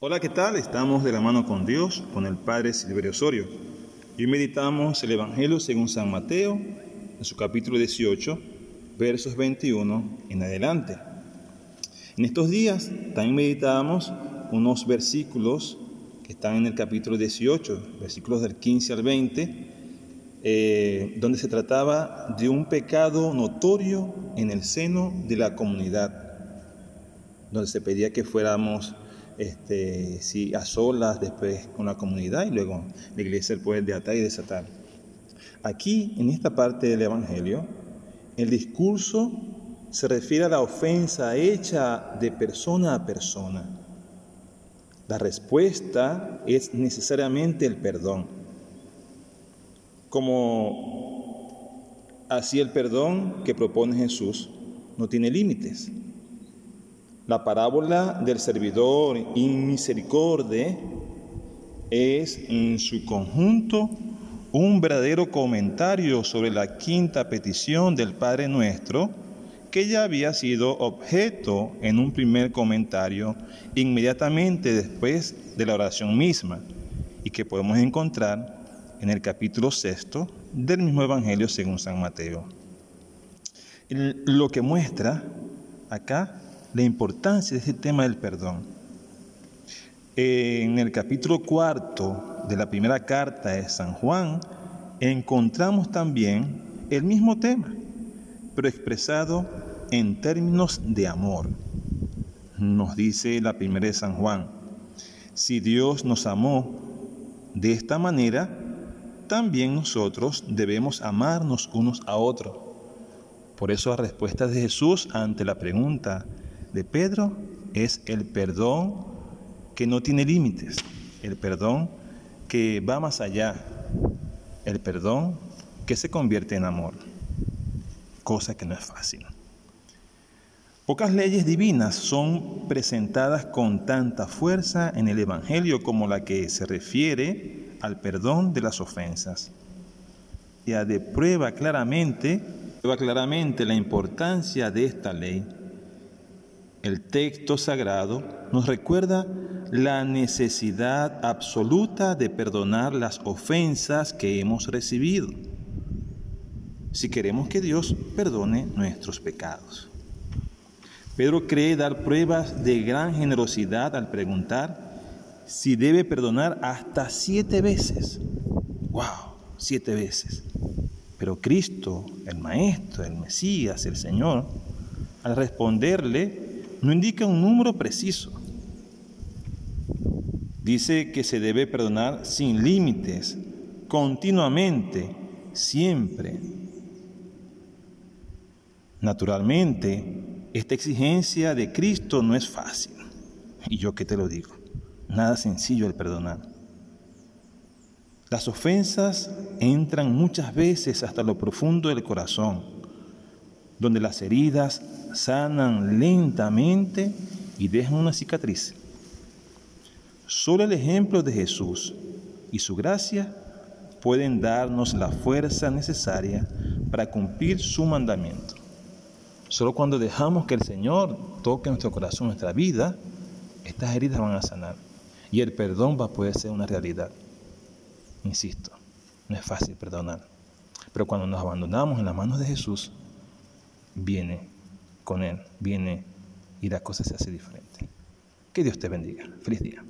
Hola, ¿qué tal? Estamos de la mano con Dios, con el Padre Silverio Osorio. Y meditamos el Evangelio según San Mateo, en su capítulo 18, versos 21 en adelante. En estos días también meditamos unos versículos que están en el capítulo 18, versículos del 15 al 20, eh, donde se trataba de un pecado notorio en el seno de la comunidad, donde se pedía que fuéramos este, sí, a solas, después con la comunidad y luego la iglesia poder de atar y desatar. Aquí, en esta parte del Evangelio, el discurso se refiere a la ofensa hecha de persona a persona. La respuesta es necesariamente el perdón. Como así el perdón que propone Jesús no tiene límites. La parábola del servidor inmisericordia es en su conjunto un verdadero comentario sobre la quinta petición del Padre Nuestro, que ya había sido objeto en un primer comentario inmediatamente después de la oración misma, y que podemos encontrar en el capítulo sexto del mismo Evangelio según San Mateo. Lo que muestra acá la importancia de este tema del perdón. En el capítulo cuarto de la primera carta de San Juan encontramos también el mismo tema, pero expresado en términos de amor. Nos dice la primera de San Juan, si Dios nos amó de esta manera, también nosotros debemos amarnos unos a otros. Por eso la respuesta de Jesús ante la pregunta, de Pedro es el perdón que no tiene límites, el perdón que va más allá, el perdón que se convierte en amor, cosa que no es fácil. Pocas leyes divinas son presentadas con tanta fuerza en el Evangelio como la que se refiere al perdón de las ofensas. Ya de prueba claramente, prueba claramente la importancia de esta ley el texto sagrado nos recuerda la necesidad absoluta de perdonar las ofensas que hemos recibido, si queremos que Dios perdone nuestros pecados. Pedro cree dar pruebas de gran generosidad al preguntar si debe perdonar hasta siete veces. ¡Wow! Siete veces. Pero Cristo, el Maestro, el Mesías, el Señor, al responderle, no indica un número preciso. Dice que se debe perdonar sin límites, continuamente, siempre. Naturalmente, esta exigencia de Cristo no es fácil. Y yo que te lo digo, nada sencillo el perdonar. Las ofensas entran muchas veces hasta lo profundo del corazón, donde las heridas sanan lentamente y dejan una cicatriz. Solo el ejemplo de Jesús y su gracia pueden darnos la fuerza necesaria para cumplir su mandamiento. Solo cuando dejamos que el Señor toque nuestro corazón, nuestra vida, estas heridas van a sanar y el perdón va a poder ser una realidad. Insisto, no es fácil perdonar, pero cuando nos abandonamos en las manos de Jesús, viene con Él, viene y la cosa se hace diferente. Que Dios te bendiga. Feliz día.